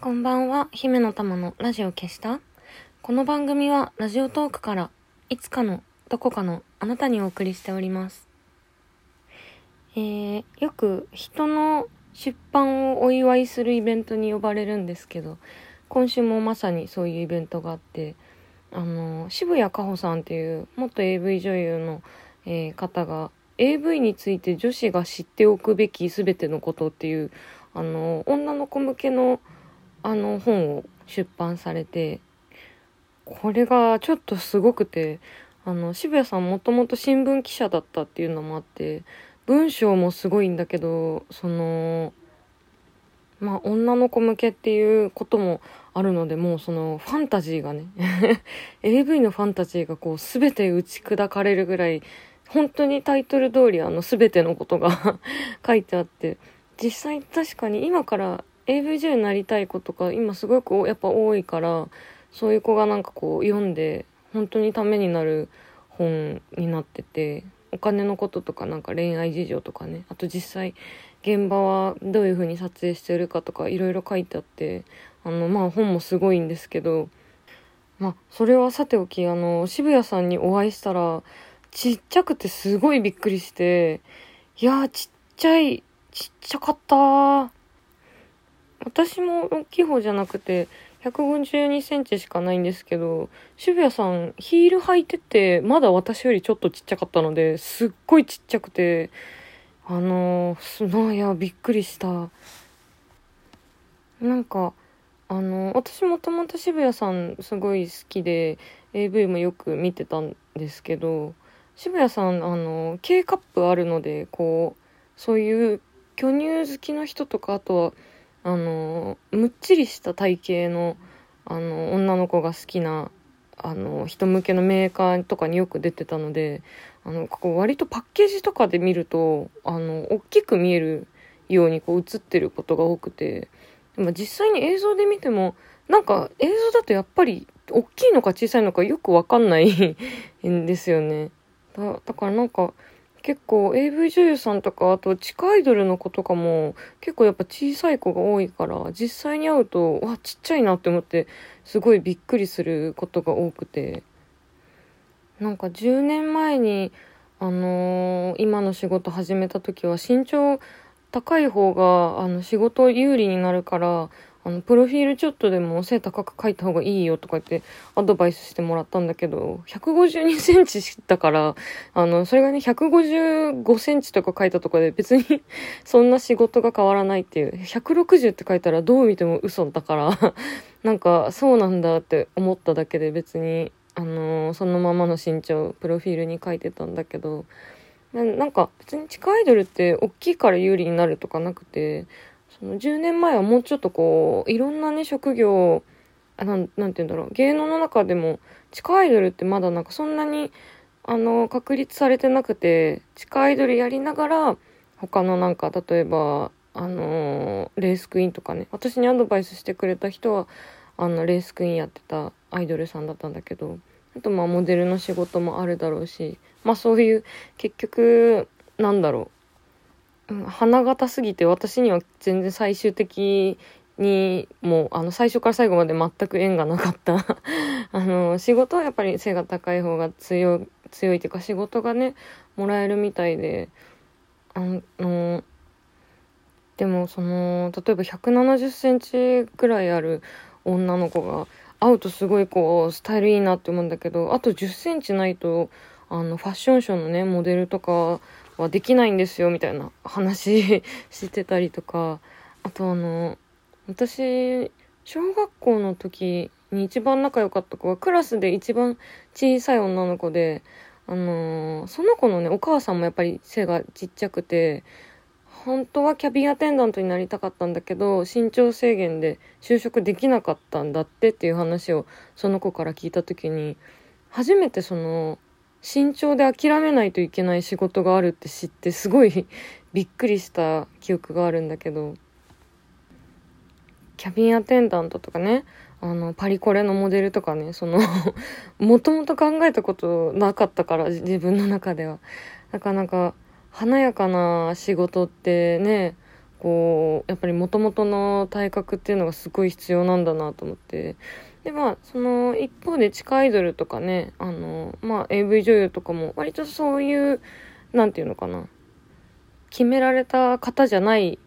こんばんは。姫の玉のラジオ消した？この番組はラジオトークからいつかのどこかのあなたにお送りしております。えー、よく人の出版をお祝いするイベントに呼ばれるんですけど今週もまさにそういうイベントがあってあの渋谷かほさんっていう元 AV 女優の、えー方が AV について女子が知っておくべき全てのことっていうあの女の子向けのあの本を出版されてこれがちょっとすごくてあの渋谷さんもともと新聞記者だったっていうのもあって文章もすごいんだけどそのまあ女の子向けっていうこともあるのでもうそのファンタジーがね AV のファンタジーがこう全て打ち砕かれるぐらい本当にタイトル通りあの全てのことが 書いてあって実際確かに今から AV 女になりたい子とか今すごくやっぱ多いからそういう子がなんかこう読んで本当にためになる本になっててお金のこととかなんか恋愛事情とかねあと実際現場はどういう風に撮影してるかとかいろいろ書いてあってあのまあ本もすごいんですけどまあそれはさておきあの渋谷さんにお会いしたらちっちゃくてすごいびっくりしていやーちっちゃいちっちゃかった私も大きい方じゃなくて152センチしかないんですけど、渋谷さんヒール履いてて、まだ私よりちょっとちっちゃかったので、すっごいちっちゃくて、あのすごいや、びっくりした。なんか、あの、私もともと渋谷さんすごい好きで、AV もよく見てたんですけど、渋谷さん、あの、K カップあるので、こう、そういう巨乳好きの人とか、あとは、あのむっちりした体型のあの女の子が好きなあの人向けのメーカーとかによく出てたのであのここ割とパッケージとかで見るとあの大きく見えるようにこう映ってることが多くてでも実際に映像で見てもなんか映像だとやっぱり大きいのか小さいのかよくわかんないんですよね。だだからなんか結構 AV 女優さんとかあと地下アイドルの子とかも結構やっぱ小さい子が多いから実際に会うとわちっちゃいなって思ってすごいびっくりすることが多くて。なんか10年前にあのー、今の仕事始めた時は身長高い方があの仕事有利になるからあの、プロフィールちょっとでも背高く書いた方がいいよとか言ってアドバイスしてもらったんだけど、152センチだから、あの、それがね、155センチとか書いたとかで別に そんな仕事が変わらないっていう、160って書いたらどう見ても嘘だから なんかそうなんだって思っただけで別に、あのそのままの身長、プロフィールに書いてたんだけど、なんか別に地下アイドルって大きいから有利になるとかなくて、その10年前はもうちょっとこう、いろんなね、職業、あなん、なんて言うんだろう、芸能の中でも、地下アイドルってまだなんかそんなに、あの、確立されてなくて、地下アイドルやりながら、他のなんか、例えば、あのレースクイーンとかね、私にアドバイスしてくれた人は、あの、レースクイーンやってたアイドルさんだったんだけど、あとまあモデルの仕事もあるだろうし、まあそういう、結局、なんだろう、花形すぎて私には全然最終的にもうあの最初から最後まで全く縁がなかった。あの仕事はやっぱり背が高い方が強強いっていうか仕事がねもらえるみたいで。あのでもその例えば1 7 0センチぐらいある女の子が会うとすごいこうスタイルいいなって思うんだけどあと1 0センチないとあのファッションショーのねモデルとかはできないんですよみたいな話 してたりとか。あとあの私小学校の時に一番仲良かった子はクラスで一番小さい女の子であのー、その子のねお母さんもやっぱり背がちっちゃくて本当はキャビンアテンダントになりたかったんだけど身長制限で就職できなかったんだってっていう話をその子から聞いた時に初めてその身長で諦めないといけない仕事があるって知ってすごい びっくりした記憶があるんだけど。キャビンアテンダントとかねあのパリコレのモデルとかねその もともと考えたことなかったから自分の中では。なかなか華やかな仕事ってねこうやっぱりもともとの体格っていうのがすごい必要なんだなと思って。でまあその一方で地下アイドルとかねあの、まあ、AV 女優とかも割とそういう何て言うのかな決められた方じゃない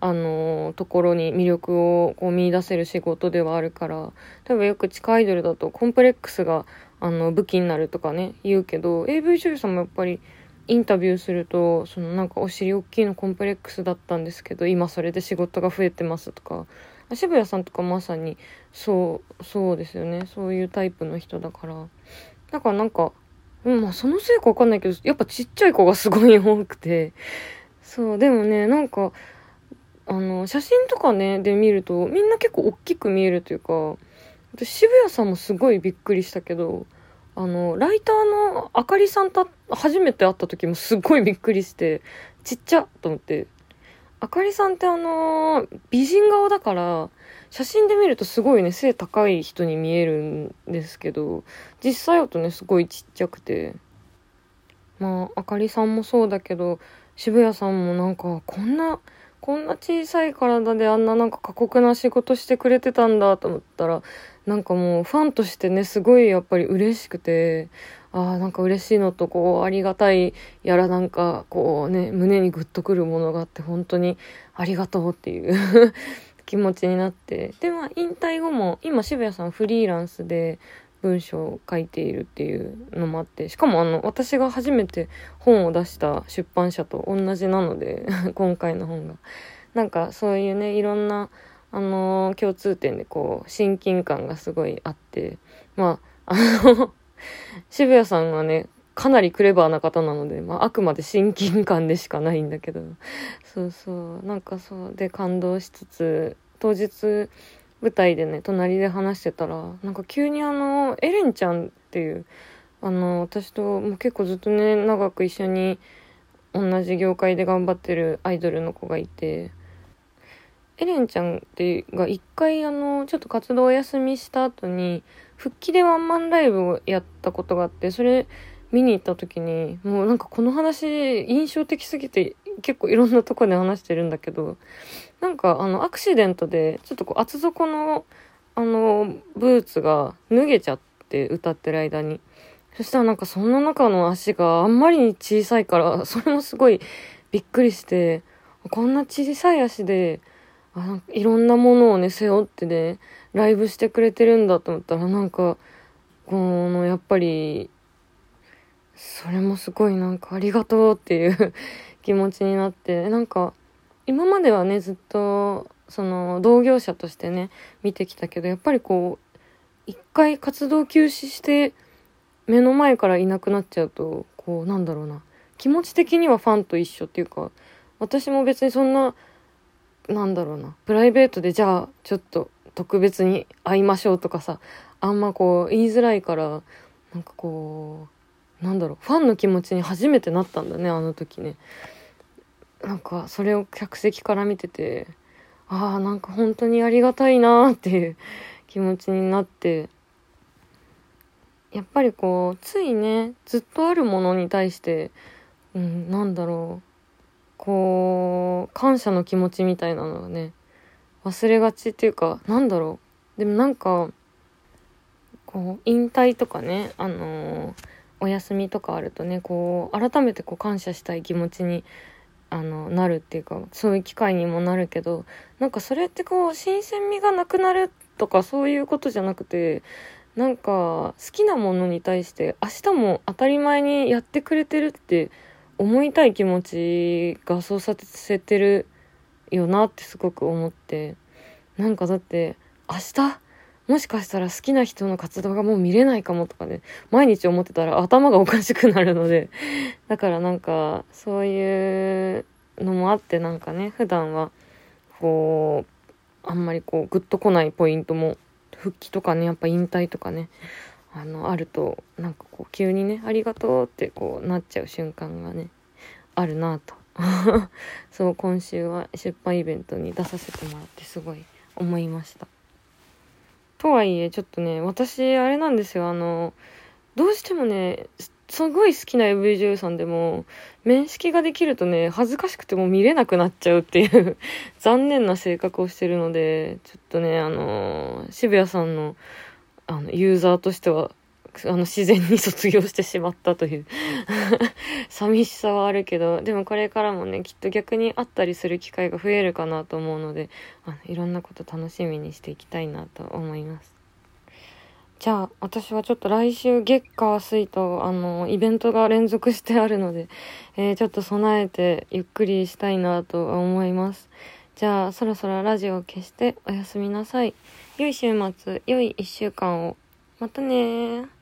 あのところに魅力をこう見出せる仕事ではあるから例えばよく地下アイドルだとコンプレックスがあの武器になるとかね言うけど AV 女優さんもやっぱりインタビューするとそのなんかお尻大きいのコンプレックスだったんですけど今それで仕事が増えてますとか渋谷さんとかまさにそうそうですよね。そういうタイプの人だから。だからなんか、うん、まあそのせいかわかんないけどやっぱちっちゃい子がすごい多くて。そうでもねなんかあの写真とかねで見るとみんな結構大きく見えるというか私渋谷さんもすごいびっくりしたけどあの、ライターのあかりさんと初めて会った時もすごいびっくりして、ちっちゃと思って。あかりさんってあの、美人顔だから、写真で見るとすごいね、背高い人に見えるんですけど、実際だとね、すごいちっちゃくて。まあ、あかりさんもそうだけど、渋谷さんもなんか、こんな、こんな小さい体であんななんか過酷な仕事してくれてたんだと思ったら、なんかもうファンとしてね、すごいやっぱり嬉しくて、ああ、なんか嬉しいのと、こう、ありがたいやらなんか、こうね、胸にグッとくるものがあって、本当にありがとうっていう 気持ちになって。で、まあ、引退後も、今渋谷さんフリーランスで文章を書いているっていうのもあって、しかもあの、私が初めて本を出した出版社と同じなので 今回の本が。なんかそういうね、いろんな、あのー、共通点でこう、親近感がすごいあって、まあ、あの 渋谷さんはね、かなりクレバーな方なので、まあ、あくまで親近感でしかないんだけど、そうそう、なんかそう。で感動しつつ、当日、舞台でね、隣で話してたら、なんか急にあの、エレンちゃんっていう、あの、私ともう結構ずっとね、長く一緒に同じ業界で頑張ってるアイドルの子がいて、エレンちゃんってが一回あの、ちょっと活動お休みした後に、復帰でワンマンライブをやったことがあって、それ見に行った時に、もうなんかこの話印象的すぎて結構いろんなとこで話してるんだけど、なんかあのアクシデントでちょっとこう厚底のあのブーツが脱げちゃって歌ってる間に。そしたらなんかそんな中の足があんまりに小さいから、それもすごいびっくりして、こんな小さい足であいろんなものをね、背負ってね、ライブしてくれてるんだと思ったら、なんか、この、やっぱり、それもすごいなんかありがとうっていう 気持ちになって、なんか、今まではね、ずっと、その、同業者としてね、見てきたけど、やっぱりこう、一回活動休止して、目の前からいなくなっちゃうと、こう、なんだろうな、気持ち的にはファンと一緒っていうか、私も別にそんな、なんだろうなプライベートでじゃあちょっと特別に会いましょうとかさあんまこう言いづらいからなんかこうなんだろうファンの気持ちに初めてなったんだねあの時ね。なんかそれを客席から見ててああなんか本当にありがたいなっていう気持ちになって。やっぱりこうついねずっとあるものに対してうんなんだろうこう感謝の気持ちみたいなのがね忘れがちっていうかなんだろう。でもなんかこう引退とかねあのー、お休みとかあるとねこう改めてこう感謝したい気持ちにあのなるっていうかそういう機会にもなるけどなんかそれってこう新鮮味がなくなるとかそういうことじゃなくてなんか好きなものに対して明日も当たり前にやってくれてるって思いたい気持ちがそうさせてるよなってすごく思って。なんかだって明日？もしかしたら好きな人の活動がもう見れないかもとかね、毎日思ってたら頭がおかしくなるので、だからなんか、そういうのもあってなんかね、普段は、こう、あんまりこう、グッとこないポイントも、復帰とかね、やっぱ引退とかね、あの、あると、なんかこう、急にね、ありがとうってこう、なっちゃう瞬間がね、あるなと。そう、今週は出版イベントに出させてもらってすごい思いました。とはいえ、ちょっとね、私、あれなんですよ、あの、どうしてもね、すごい好きな AV 女優さんでも、面識ができるとね、恥ずかしくても見れなくなっちゃうっていう 残念な性格をしてるので、ちょっとね、あの、渋谷さんの、あの、ユーザーとしては、あの、自然に卒業してしまったという 寂しさはあるけど、でもこれからもね、きっと逆に会ったりする機会が増えるかなと思うので、あのいろんなこと楽しみにしていきたいなと思います。じゃあ、私はちょっと来週月火水と、あの、イベントが連続してあるので、えー、ちょっと備えてゆっくりしたいなと思います。じゃあ、そろそろラジオを消しておやすみなさい。良い週末、良い一週間を。またね